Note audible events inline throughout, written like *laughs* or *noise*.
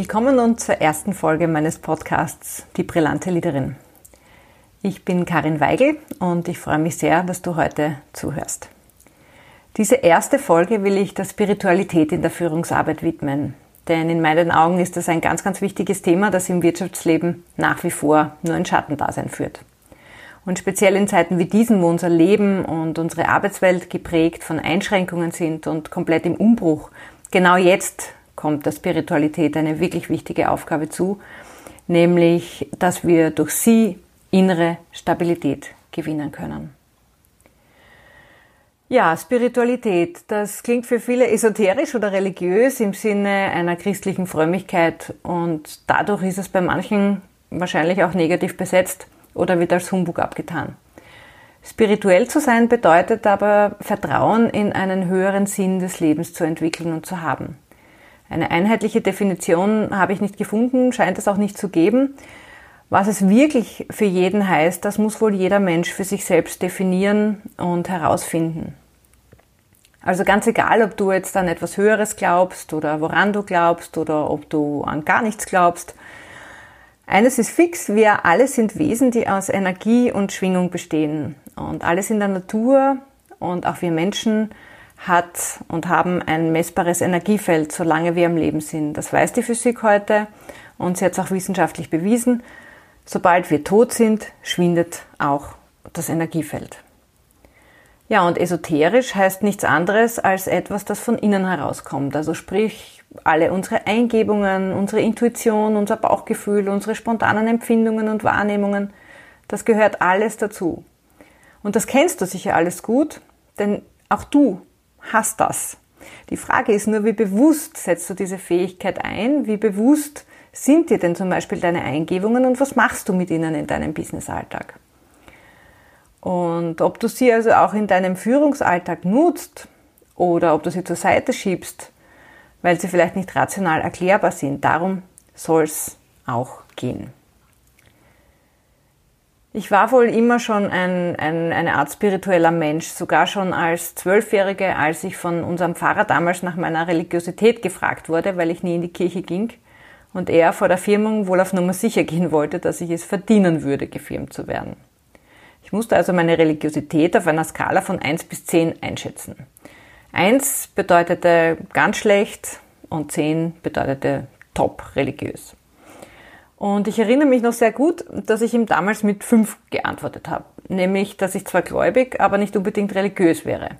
Willkommen nun zur ersten Folge meines Podcasts Die brillante Liederin. Ich bin Karin Weigel und ich freue mich sehr, dass du heute zuhörst. Diese erste Folge will ich der Spiritualität in der Führungsarbeit widmen, denn in meinen Augen ist das ein ganz, ganz wichtiges Thema, das im Wirtschaftsleben nach wie vor nur ein Schattendasein führt. Und speziell in Zeiten wie diesen, wo unser Leben und unsere Arbeitswelt geprägt von Einschränkungen sind und komplett im Umbruch, genau jetzt kommt der Spiritualität eine wirklich wichtige Aufgabe zu, nämlich, dass wir durch sie innere Stabilität gewinnen können. Ja, Spiritualität, das klingt für viele esoterisch oder religiös im Sinne einer christlichen Frömmigkeit und dadurch ist es bei manchen wahrscheinlich auch negativ besetzt oder wird als Humbug abgetan. Spirituell zu sein bedeutet aber Vertrauen in einen höheren Sinn des Lebens zu entwickeln und zu haben. Eine einheitliche Definition habe ich nicht gefunden, scheint es auch nicht zu geben. Was es wirklich für jeden heißt, das muss wohl jeder Mensch für sich selbst definieren und herausfinden. Also ganz egal, ob du jetzt an etwas Höheres glaubst oder woran du glaubst oder ob du an gar nichts glaubst, eines ist fix, wir alle sind Wesen, die aus Energie und Schwingung bestehen. Und alles in der Natur und auch wir Menschen hat und haben ein messbares Energiefeld, solange wir am Leben sind. Das weiß die Physik heute und sie hat es auch wissenschaftlich bewiesen. Sobald wir tot sind, schwindet auch das Energiefeld. Ja, und esoterisch heißt nichts anderes als etwas, das von innen herauskommt. Also sprich, alle unsere Eingebungen, unsere Intuition, unser Bauchgefühl, unsere spontanen Empfindungen und Wahrnehmungen, das gehört alles dazu. Und das kennst du sicher alles gut, denn auch du hast das. Die Frage ist nur, wie bewusst setzt du diese Fähigkeit ein? Wie bewusst sind dir denn zum Beispiel deine Eingebungen und was machst du mit ihnen in deinem Businessalltag? Und ob du sie also auch in deinem Führungsalltag nutzt oder ob du sie zur Seite schiebst, weil sie vielleicht nicht rational erklärbar sind. Darum soll es auch gehen. Ich war wohl immer schon ein, ein, eine Art spiritueller Mensch, sogar schon als Zwölfjährige, als ich von unserem Pfarrer damals nach meiner Religiosität gefragt wurde, weil ich nie in die Kirche ging und er vor der Firmung wohl auf Nummer sicher gehen wollte, dass ich es verdienen würde, gefirmt zu werden. Ich musste also meine Religiosität auf einer Skala von 1 bis 10 einschätzen. Eins bedeutete ganz schlecht und zehn bedeutete top religiös. Und ich erinnere mich noch sehr gut, dass ich ihm damals mit fünf geantwortet habe. Nämlich, dass ich zwar gläubig, aber nicht unbedingt religiös wäre.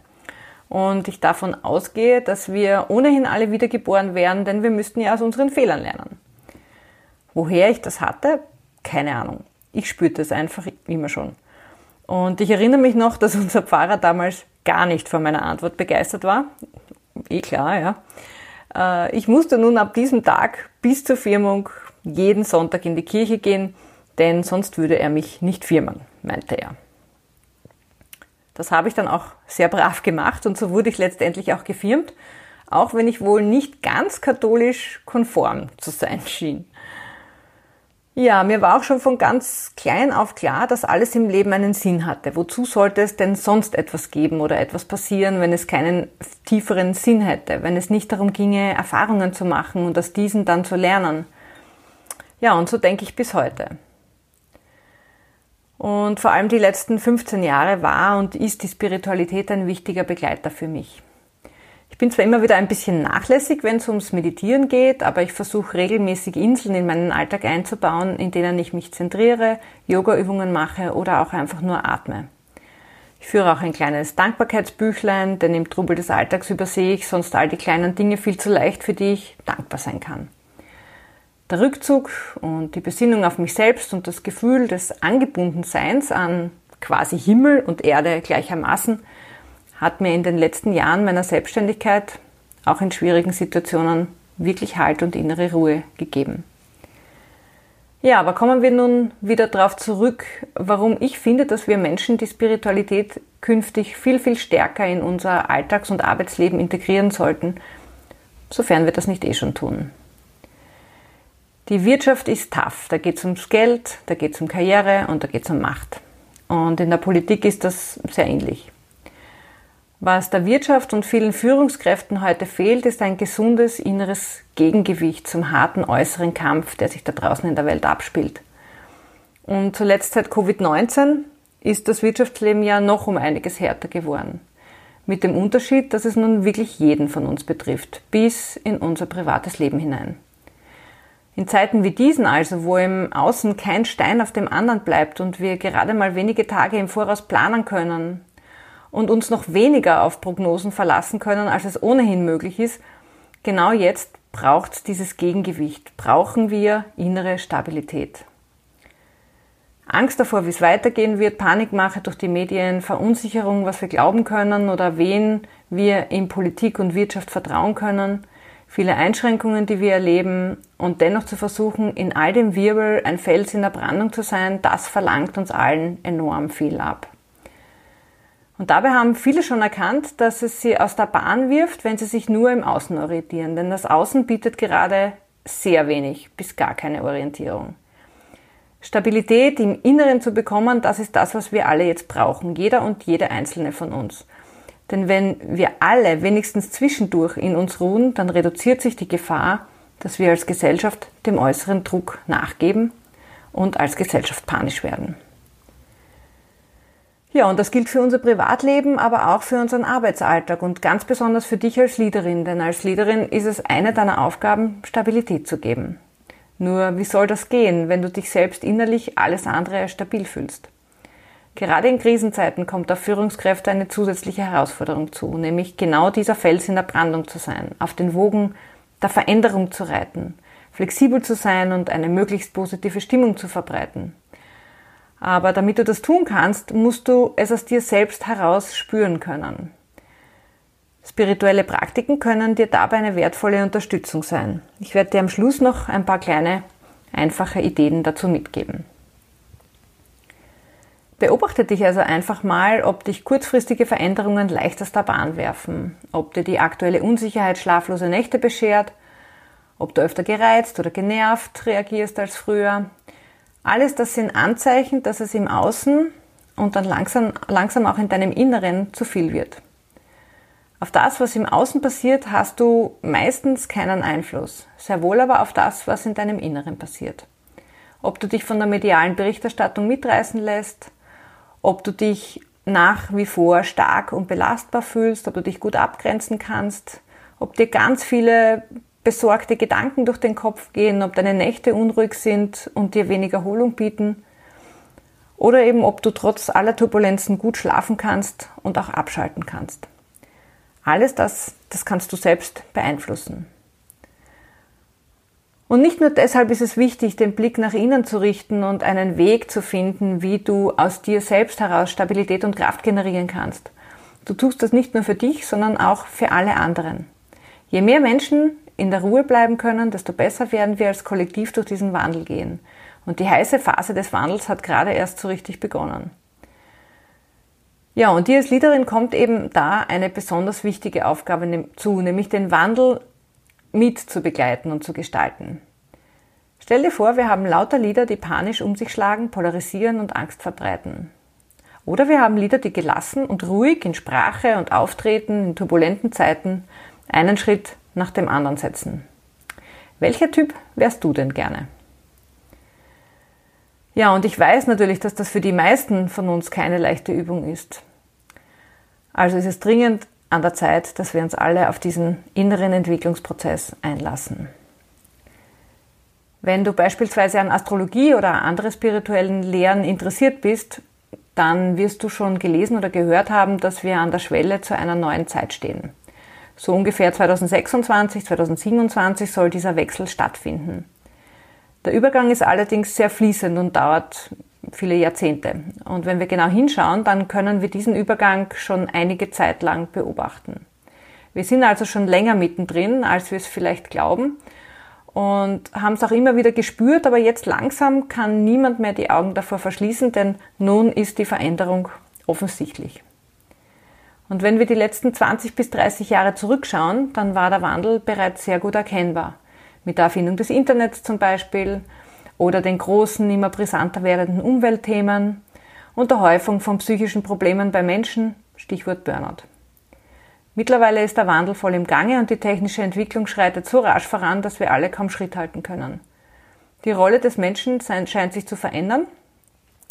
Und ich davon ausgehe, dass wir ohnehin alle wiedergeboren wären, denn wir müssten ja aus unseren Fehlern lernen. Woher ich das hatte? Keine Ahnung. Ich spürte es einfach immer schon. Und ich erinnere mich noch, dass unser Pfarrer damals gar nicht von meiner Antwort begeistert war. Eh klar, ja. Äh, ich musste nun ab diesem Tag bis zur Firmung jeden Sonntag in die Kirche gehen, denn sonst würde er mich nicht firmen, meinte er. Das habe ich dann auch sehr brav gemacht und so wurde ich letztendlich auch gefirmt, auch wenn ich wohl nicht ganz katholisch konform zu sein schien. Ja, mir war auch schon von ganz klein auf klar, dass alles im Leben einen Sinn hatte. Wozu sollte es denn sonst etwas geben oder etwas passieren, wenn es keinen tieferen Sinn hätte, wenn es nicht darum ginge, Erfahrungen zu machen und aus diesen dann zu lernen? Ja, und so denke ich bis heute. Und vor allem die letzten 15 Jahre war und ist die Spiritualität ein wichtiger Begleiter für mich. Ich bin zwar immer wieder ein bisschen nachlässig, wenn es ums Meditieren geht, aber ich versuche regelmäßig Inseln in meinen Alltag einzubauen, in denen ich mich zentriere, Yoga-Übungen mache oder auch einfach nur atme. Ich führe auch ein kleines Dankbarkeitsbüchlein, denn im Trubel des Alltags übersehe ich sonst all die kleinen Dinge viel zu leicht, für die ich dankbar sein kann. Der Rückzug und die Besinnung auf mich selbst und das Gefühl des Angebundenseins an quasi Himmel und Erde gleichermaßen hat mir in den letzten Jahren meiner Selbstständigkeit, auch in schwierigen Situationen, wirklich Halt und innere Ruhe gegeben. Ja, aber kommen wir nun wieder darauf zurück, warum ich finde, dass wir Menschen die Spiritualität künftig viel, viel stärker in unser Alltags- und Arbeitsleben integrieren sollten, sofern wir das nicht eh schon tun. Die Wirtschaft ist tough. Da geht es ums Geld, da geht es um Karriere und da geht es um Macht. Und in der Politik ist das sehr ähnlich. Was der Wirtschaft und vielen Führungskräften heute fehlt, ist ein gesundes inneres Gegengewicht zum harten äußeren Kampf, der sich da draußen in der Welt abspielt. Und zuletzt seit Covid-19 ist das Wirtschaftsleben ja noch um einiges härter geworden. Mit dem Unterschied, dass es nun wirklich jeden von uns betrifft, bis in unser privates Leben hinein. In Zeiten wie diesen also, wo im Außen kein Stein auf dem anderen bleibt und wir gerade mal wenige Tage im Voraus planen können und uns noch weniger auf Prognosen verlassen können, als es ohnehin möglich ist, genau jetzt braucht dieses Gegengewicht, brauchen wir innere Stabilität. Angst davor, wie es weitergehen wird, Panikmache durch die Medien, Verunsicherung, was wir glauben können oder wen wir in Politik und Wirtschaft vertrauen können, viele Einschränkungen, die wir erleben und dennoch zu versuchen, in all dem Wirbel ein Fels in der Brandung zu sein, das verlangt uns allen enorm viel ab. Und dabei haben viele schon erkannt, dass es sie aus der Bahn wirft, wenn sie sich nur im Außen orientieren, denn das Außen bietet gerade sehr wenig bis gar keine Orientierung. Stabilität im Inneren zu bekommen, das ist das, was wir alle jetzt brauchen, jeder und jede einzelne von uns. Denn wenn wir alle wenigstens zwischendurch in uns ruhen, dann reduziert sich die Gefahr, dass wir als Gesellschaft dem äußeren Druck nachgeben und als Gesellschaft panisch werden. Ja, und das gilt für unser Privatleben, aber auch für unseren Arbeitsalltag und ganz besonders für dich als Leaderin, denn als Leaderin ist es eine deiner Aufgaben, Stabilität zu geben. Nur wie soll das gehen, wenn du dich selbst innerlich alles andere als stabil fühlst? Gerade in Krisenzeiten kommt auf Führungskräfte eine zusätzliche Herausforderung zu, nämlich genau dieser Fels in der Brandung zu sein, auf den Wogen der Veränderung zu reiten, flexibel zu sein und eine möglichst positive Stimmung zu verbreiten. Aber damit du das tun kannst, musst du es aus dir selbst heraus spüren können. Spirituelle Praktiken können dir dabei eine wertvolle Unterstützung sein. Ich werde dir am Schluss noch ein paar kleine, einfache Ideen dazu mitgeben. Beobachte dich also einfach mal, ob dich kurzfristige Veränderungen leicht aus der Bahn werfen, ob dir die aktuelle Unsicherheit schlaflose Nächte beschert, ob du öfter gereizt oder genervt reagierst als früher. Alles das sind Anzeichen, dass es im Außen und dann langsam, langsam auch in deinem Inneren zu viel wird. Auf das, was im Außen passiert, hast du meistens keinen Einfluss, sehr wohl aber auf das, was in deinem Inneren passiert. Ob du dich von der medialen Berichterstattung mitreißen lässt, ob du dich nach wie vor stark und belastbar fühlst, ob du dich gut abgrenzen kannst, ob dir ganz viele besorgte Gedanken durch den Kopf gehen, ob deine Nächte unruhig sind und dir wenig Erholung bieten, oder eben ob du trotz aller Turbulenzen gut schlafen kannst und auch abschalten kannst. Alles das, das kannst du selbst beeinflussen. Und nicht nur deshalb ist es wichtig, den Blick nach innen zu richten und einen Weg zu finden, wie du aus dir selbst heraus Stabilität und Kraft generieren kannst. Du tust das nicht nur für dich, sondern auch für alle anderen. Je mehr Menschen in der Ruhe bleiben können, desto besser werden wir als Kollektiv durch diesen Wandel gehen. Und die heiße Phase des Wandels hat gerade erst so richtig begonnen. Ja, und dir als Leaderin kommt eben da eine besonders wichtige Aufgabe zu, nämlich den Wandel mit zu begleiten und zu gestalten. Stell dir vor, wir haben lauter Lieder, die panisch um sich schlagen, polarisieren und Angst verbreiten. Oder wir haben Lieder, die gelassen und ruhig in Sprache und Auftreten in turbulenten Zeiten einen Schritt nach dem anderen setzen. Welcher Typ wärst du denn gerne? Ja, und ich weiß natürlich, dass das für die meisten von uns keine leichte Übung ist. Also ist es dringend an der Zeit, dass wir uns alle auf diesen inneren Entwicklungsprozess einlassen. Wenn du beispielsweise an Astrologie oder andere spirituellen Lehren interessiert bist, dann wirst du schon gelesen oder gehört haben, dass wir an der Schwelle zu einer neuen Zeit stehen. So ungefähr 2026, 2027 soll dieser Wechsel stattfinden. Der Übergang ist allerdings sehr fließend und dauert viele Jahrzehnte. Und wenn wir genau hinschauen, dann können wir diesen Übergang schon einige Zeit lang beobachten. Wir sind also schon länger mittendrin, als wir es vielleicht glauben und haben es auch immer wieder gespürt, aber jetzt langsam kann niemand mehr die Augen davor verschließen, denn nun ist die Veränderung offensichtlich. Und wenn wir die letzten 20 bis 30 Jahre zurückschauen, dann war der Wandel bereits sehr gut erkennbar mit der Erfindung des Internets zum Beispiel oder den großen, immer brisanter werdenden Umweltthemen und der Häufung von psychischen Problemen bei Menschen, Stichwort Burnout. Mittlerweile ist der Wandel voll im Gange und die technische Entwicklung schreitet so rasch voran, dass wir alle kaum Schritt halten können. Die Rolle des Menschen scheint sich zu verändern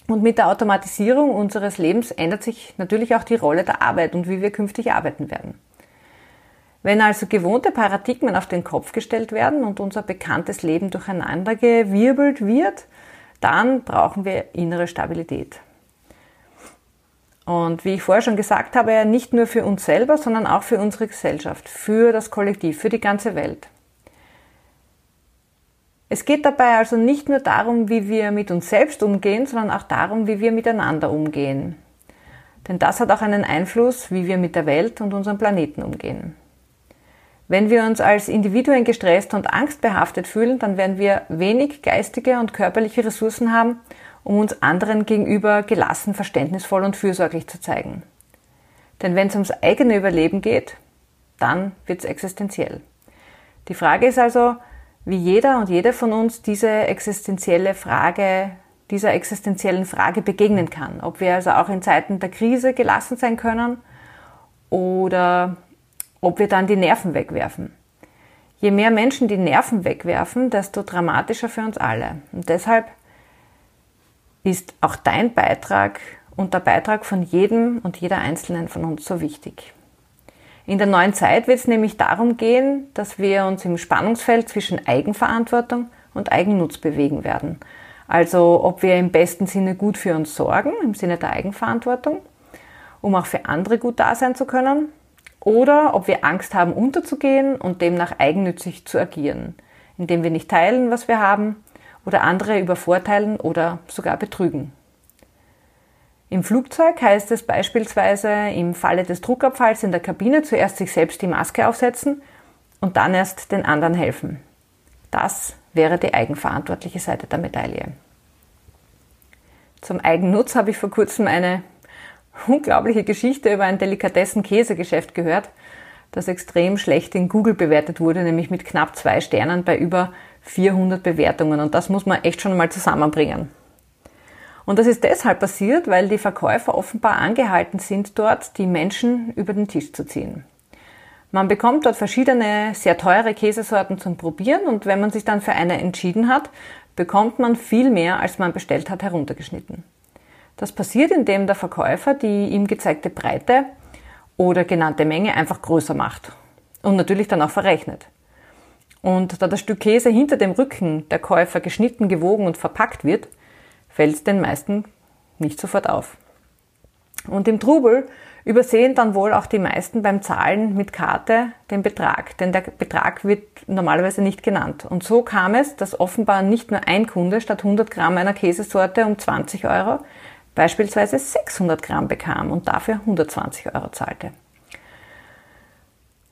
und mit der Automatisierung unseres Lebens ändert sich natürlich auch die Rolle der Arbeit und wie wir künftig arbeiten werden. Wenn also gewohnte Paradigmen auf den Kopf gestellt werden und unser bekanntes Leben durcheinander gewirbelt wird, dann brauchen wir innere Stabilität. Und wie ich vorher schon gesagt habe, nicht nur für uns selber, sondern auch für unsere Gesellschaft, für das Kollektiv, für die ganze Welt. Es geht dabei also nicht nur darum, wie wir mit uns selbst umgehen, sondern auch darum, wie wir miteinander umgehen. Denn das hat auch einen Einfluss, wie wir mit der Welt und unserem Planeten umgehen. Wenn wir uns als Individuen gestresst und angstbehaftet fühlen, dann werden wir wenig geistige und körperliche Ressourcen haben, um uns anderen gegenüber gelassen, verständnisvoll und fürsorglich zu zeigen. Denn wenn es ums eigene Überleben geht, dann wird es existenziell. Die Frage ist also, wie jeder und jede von uns diese existenzielle Frage, dieser existenziellen Frage begegnen kann. Ob wir also auch in Zeiten der Krise gelassen sein können oder ob wir dann die Nerven wegwerfen. Je mehr Menschen die Nerven wegwerfen, desto dramatischer für uns alle. Und deshalb ist auch dein Beitrag und der Beitrag von jedem und jeder Einzelnen von uns so wichtig. In der neuen Zeit wird es nämlich darum gehen, dass wir uns im Spannungsfeld zwischen Eigenverantwortung und Eigennutz bewegen werden. Also ob wir im besten Sinne gut für uns sorgen, im Sinne der Eigenverantwortung, um auch für andere gut da sein zu können, oder ob wir Angst haben, unterzugehen und demnach eigennützig zu agieren, indem wir nicht teilen, was wir haben, oder andere übervorteilen oder sogar betrügen. Im Flugzeug heißt es beispielsweise im Falle des Druckabfalls in der Kabine zuerst sich selbst die Maske aufsetzen und dann erst den anderen helfen. Das wäre die eigenverantwortliche Seite der Medaille. Zum Eigennutz habe ich vor kurzem eine unglaubliche Geschichte über ein Delikatessen-Käsegeschäft gehört, das extrem schlecht in Google bewertet wurde, nämlich mit knapp zwei Sternen bei über 400 Bewertungen. Und das muss man echt schon mal zusammenbringen. Und das ist deshalb passiert, weil die Verkäufer offenbar angehalten sind, dort die Menschen über den Tisch zu ziehen. Man bekommt dort verschiedene sehr teure Käsesorten zum Probieren und wenn man sich dann für eine entschieden hat, bekommt man viel mehr, als man bestellt hat, heruntergeschnitten. Das passiert, indem der Verkäufer die ihm gezeigte Breite oder genannte Menge einfach größer macht und natürlich dann auch verrechnet. Und da das Stück Käse hinter dem Rücken der Käufer geschnitten, gewogen und verpackt wird, fällt es den meisten nicht sofort auf. Und im Trubel übersehen dann wohl auch die meisten beim Zahlen mit Karte den Betrag, denn der Betrag wird normalerweise nicht genannt. Und so kam es, dass offenbar nicht nur ein Kunde statt 100 Gramm einer Käsesorte um 20 Euro beispielsweise 600 Gramm bekam und dafür 120 Euro zahlte.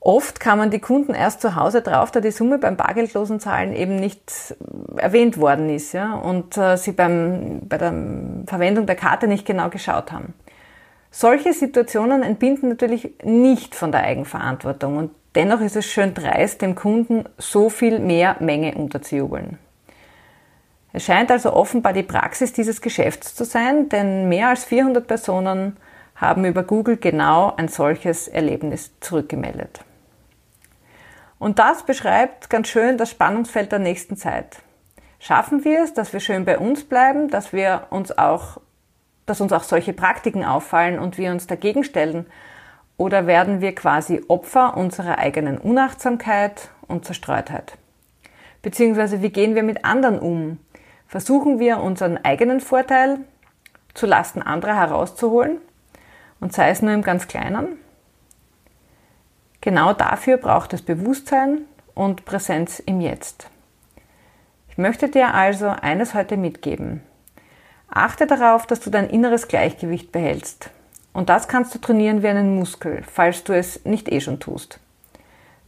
Oft kamen die Kunden erst zu Hause drauf, da die Summe beim bargeldlosen Zahlen eben nicht erwähnt worden ist ja, und äh, sie beim, bei der Verwendung der Karte nicht genau geschaut haben. Solche Situationen entbinden natürlich nicht von der Eigenverantwortung und dennoch ist es schön dreist, dem Kunden so viel mehr Menge unterzujubeln. Es scheint also offenbar die Praxis dieses Geschäfts zu sein, denn mehr als 400 Personen haben über Google genau ein solches Erlebnis zurückgemeldet. Und das beschreibt ganz schön das Spannungsfeld der nächsten Zeit. Schaffen wir es, dass wir schön bei uns bleiben, dass wir uns auch, dass uns auch solche Praktiken auffallen und wir uns dagegen stellen? Oder werden wir quasi Opfer unserer eigenen Unachtsamkeit und Zerstreutheit? Beziehungsweise wie gehen wir mit anderen um? Versuchen wir unseren eigenen Vorteil zu Lasten anderer herauszuholen und sei es nur im ganz kleinen. Genau dafür braucht es Bewusstsein und Präsenz im Jetzt. Ich möchte dir also eines heute mitgeben. Achte darauf, dass du dein inneres Gleichgewicht behältst. Und das kannst du trainieren wie einen Muskel, falls du es nicht eh schon tust.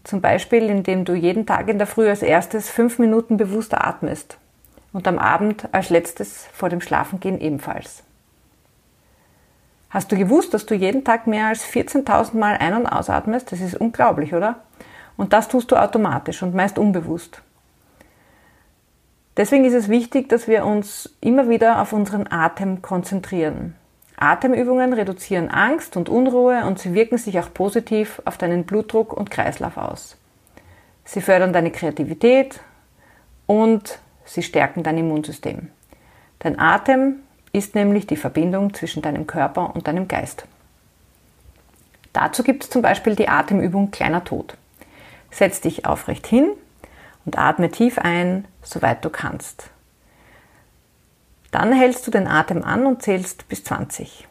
Zum Beispiel, indem du jeden Tag in der Früh als erstes fünf Minuten bewusst atmest und am Abend als letztes vor dem Schlafengehen ebenfalls. Hast du gewusst, dass du jeden Tag mehr als 14.000 Mal ein- und ausatmest? Das ist unglaublich, oder? Und das tust du automatisch und meist unbewusst. Deswegen ist es wichtig, dass wir uns immer wieder auf unseren Atem konzentrieren. Atemübungen reduzieren Angst und Unruhe und sie wirken sich auch positiv auf deinen Blutdruck und Kreislauf aus. Sie fördern deine Kreativität und sie stärken dein Immunsystem. Dein Atem ist nämlich die Verbindung zwischen deinem Körper und deinem Geist. Dazu gibt es zum Beispiel die Atemübung Kleiner Tod. Setz dich aufrecht hin und atme tief ein, soweit du kannst. Dann hältst du den Atem an und zählst bis 20.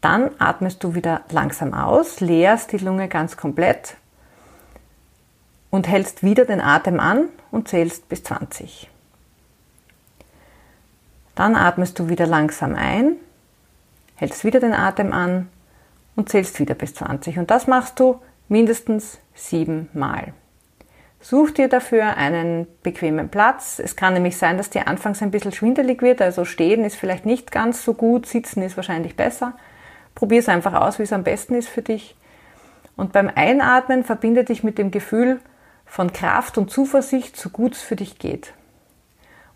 Dann atmest du wieder langsam aus, leerst die Lunge ganz komplett und hältst wieder den Atem an und zählst bis 20. Dann atmest du wieder langsam ein, hältst wieder den Atem an und zählst wieder bis 20. Und das machst du mindestens sieben Mal. Such dir dafür einen bequemen Platz. Es kann nämlich sein, dass dir anfangs ein bisschen schwindelig wird, also stehen ist vielleicht nicht ganz so gut, sitzen ist wahrscheinlich besser. Probier es einfach aus, wie es am besten ist für dich. Und beim Einatmen verbinde dich mit dem Gefühl von Kraft und Zuversicht, so gut es für dich geht.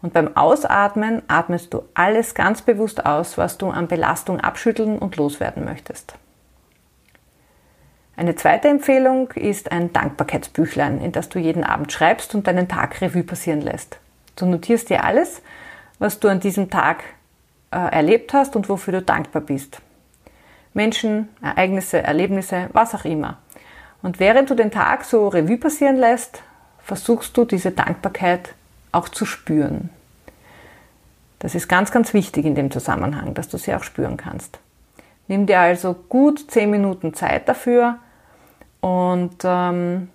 Und beim Ausatmen atmest du alles ganz bewusst aus, was du an Belastung abschütteln und loswerden möchtest. Eine zweite Empfehlung ist ein Dankbarkeitsbüchlein, in das du jeden Abend schreibst und deinen Tag Revue passieren lässt. Du notierst dir alles, was du an diesem Tag äh, erlebt hast und wofür du dankbar bist. Menschen, Ereignisse, Erlebnisse, was auch immer. Und während du den Tag so Revue passieren lässt, versuchst du diese Dankbarkeit auch zu spüren. Das ist ganz, ganz wichtig in dem Zusammenhang, dass du sie auch spüren kannst. Nimm dir also gut zehn Minuten Zeit dafür und ähm,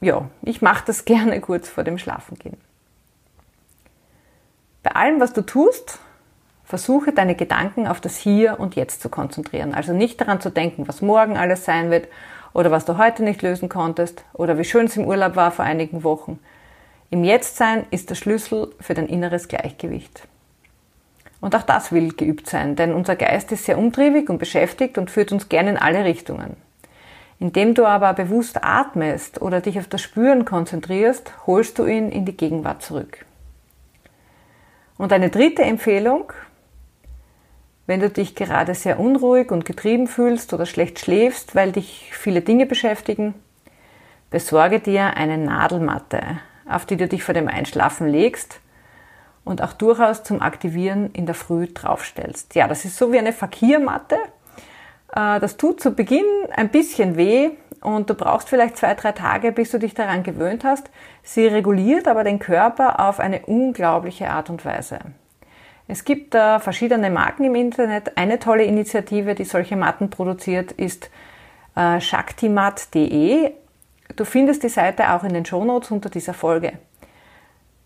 ja, ich mache das *laughs* gerne kurz vor dem Schlafengehen. Bei allem, was du tust, versuche deine Gedanken auf das Hier und Jetzt zu konzentrieren. Also nicht daran zu denken, was morgen alles sein wird oder was du heute nicht lösen konntest oder wie schön es im Urlaub war vor einigen Wochen. Im Jetztsein ist der Schlüssel für dein inneres Gleichgewicht. Und auch das will geübt sein, denn unser Geist ist sehr umtriebig und beschäftigt und führt uns gerne in alle Richtungen. Indem du aber bewusst atmest oder dich auf das Spüren konzentrierst, holst du ihn in die Gegenwart zurück. Und eine dritte Empfehlung, wenn du dich gerade sehr unruhig und getrieben fühlst oder schlecht schläfst, weil dich viele Dinge beschäftigen, besorge dir eine Nadelmatte, auf die du dich vor dem Einschlafen legst und auch durchaus zum Aktivieren in der Früh draufstellst. Ja, das ist so wie eine Fakirmatte. Äh, das tut zu Beginn ein bisschen weh und du brauchst vielleicht zwei, drei Tage, bis du dich daran gewöhnt hast. Sie reguliert aber den Körper auf eine unglaubliche Art und Weise. Es gibt äh, verschiedene Marken im Internet. Eine tolle Initiative, die solche Matten produziert, ist äh, shaktimat.de. Du findest die Seite auch in den Shownotes unter dieser Folge.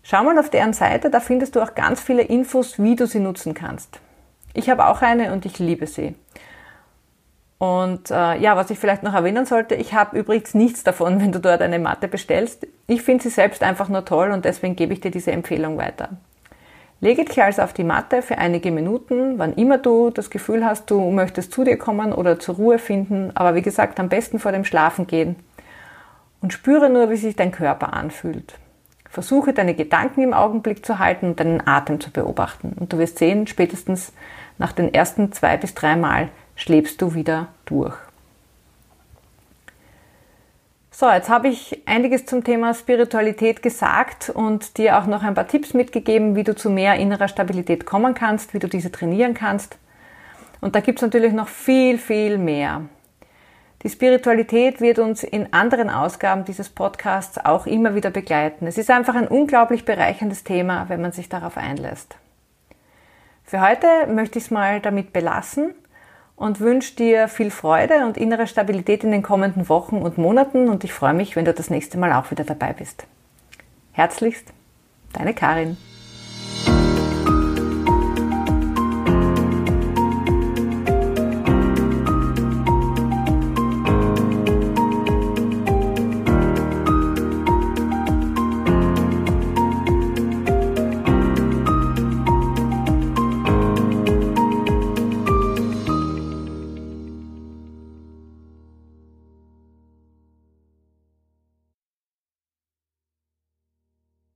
Schau mal auf deren Seite, da findest du auch ganz viele Infos, wie du sie nutzen kannst. Ich habe auch eine und ich liebe sie. Und äh, ja, was ich vielleicht noch erwähnen sollte, ich habe übrigens nichts davon, *laughs* wenn du dort eine Matte bestellst. Ich finde sie selbst einfach nur toll und deswegen gebe ich dir diese Empfehlung weiter. Lege dich also auf die Matte für einige Minuten, wann immer du das Gefühl hast, du möchtest zu dir kommen oder zur Ruhe finden, aber wie gesagt, am besten vor dem Schlafen gehen. Und spüre nur, wie sich dein Körper anfühlt. Versuche deine Gedanken im Augenblick zu halten und deinen Atem zu beobachten. Und du wirst sehen, spätestens nach den ersten zwei bis drei Mal schläbst du wieder durch. So, jetzt habe ich einiges zum Thema Spiritualität gesagt und dir auch noch ein paar Tipps mitgegeben, wie du zu mehr innerer Stabilität kommen kannst, wie du diese trainieren kannst. Und da gibt es natürlich noch viel, viel mehr. Die Spiritualität wird uns in anderen Ausgaben dieses Podcasts auch immer wieder begleiten. Es ist einfach ein unglaublich bereicherndes Thema, wenn man sich darauf einlässt. Für heute möchte ich es mal damit belassen und wünsche dir viel Freude und innere Stabilität in den kommenden Wochen und Monaten und ich freue mich, wenn du das nächste Mal auch wieder dabei bist. Herzlichst, deine Karin.